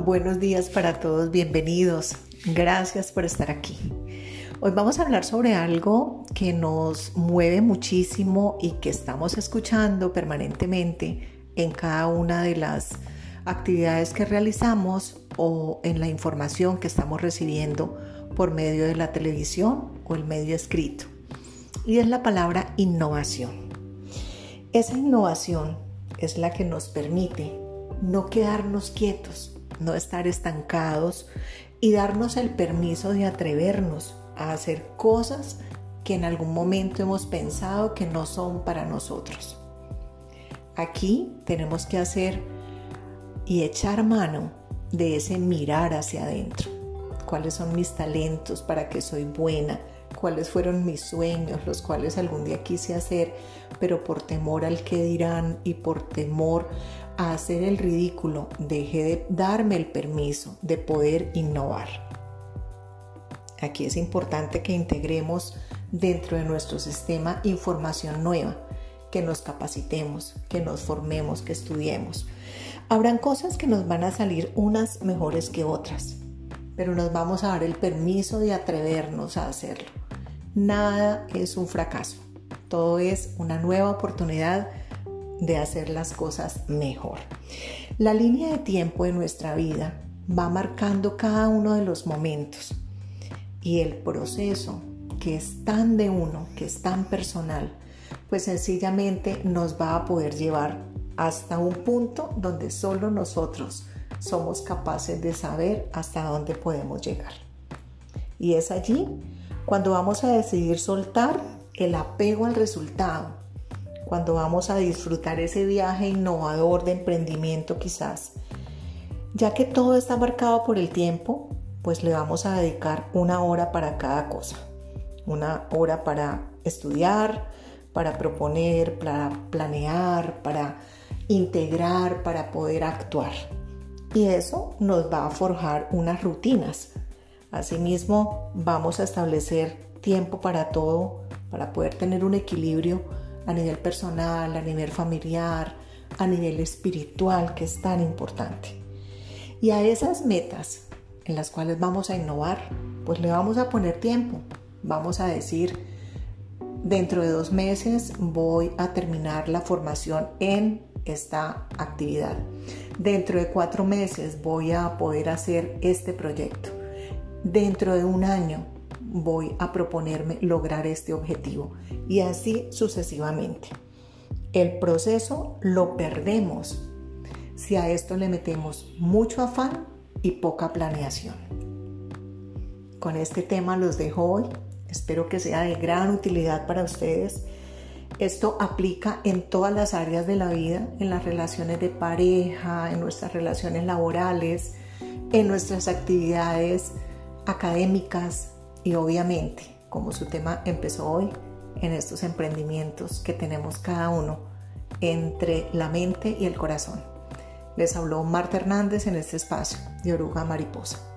Buenos días para todos, bienvenidos. Gracias por estar aquí. Hoy vamos a hablar sobre algo que nos mueve muchísimo y que estamos escuchando permanentemente en cada una de las actividades que realizamos o en la información que estamos recibiendo por medio de la televisión o el medio escrito. Y es la palabra innovación. Esa innovación es la que nos permite no quedarnos quietos, no estar estancados y darnos el permiso de atrevernos a hacer cosas que en algún momento hemos pensado que no son para nosotros. Aquí tenemos que hacer y echar mano de ese mirar hacia adentro. ¿Cuáles son mis talentos? ¿Para qué soy buena? ¿Cuáles fueron mis sueños? Los cuales algún día quise hacer, pero por temor al que dirán y por temor a hacer el ridículo, dejé de darme el permiso de poder innovar. Aquí es importante que integremos dentro de nuestro sistema información nueva, que nos capacitemos, que nos formemos, que estudiemos. Habrán cosas que nos van a salir unas mejores que otras, pero nos vamos a dar el permiso de atrevernos a hacerlo. Nada es un fracaso, todo es una nueva oportunidad de hacer las cosas mejor. La línea de tiempo de nuestra vida va marcando cada uno de los momentos y el proceso que es tan de uno, que es tan personal, pues sencillamente nos va a poder llevar hasta un punto donde solo nosotros somos capaces de saber hasta dónde podemos llegar. Y es allí cuando vamos a decidir soltar el apego al resultado cuando vamos a disfrutar ese viaje innovador de emprendimiento quizás. Ya que todo está marcado por el tiempo, pues le vamos a dedicar una hora para cada cosa. Una hora para estudiar, para proponer, para planear, para integrar, para poder actuar. Y eso nos va a forjar unas rutinas. Asimismo, vamos a establecer tiempo para todo, para poder tener un equilibrio a nivel personal, a nivel familiar, a nivel espiritual, que es tan importante. Y a esas metas en las cuales vamos a innovar, pues le vamos a poner tiempo. Vamos a decir, dentro de dos meses voy a terminar la formación en esta actividad. Dentro de cuatro meses voy a poder hacer este proyecto. Dentro de un año voy a proponerme lograr este objetivo y así sucesivamente. El proceso lo perdemos si a esto le metemos mucho afán y poca planeación. Con este tema los dejo hoy. Espero que sea de gran utilidad para ustedes. Esto aplica en todas las áreas de la vida, en las relaciones de pareja, en nuestras relaciones laborales, en nuestras actividades académicas, y obviamente, como su tema empezó hoy, en estos emprendimientos que tenemos cada uno entre la mente y el corazón. Les habló Marta Hernández en este espacio de Oruga Mariposa.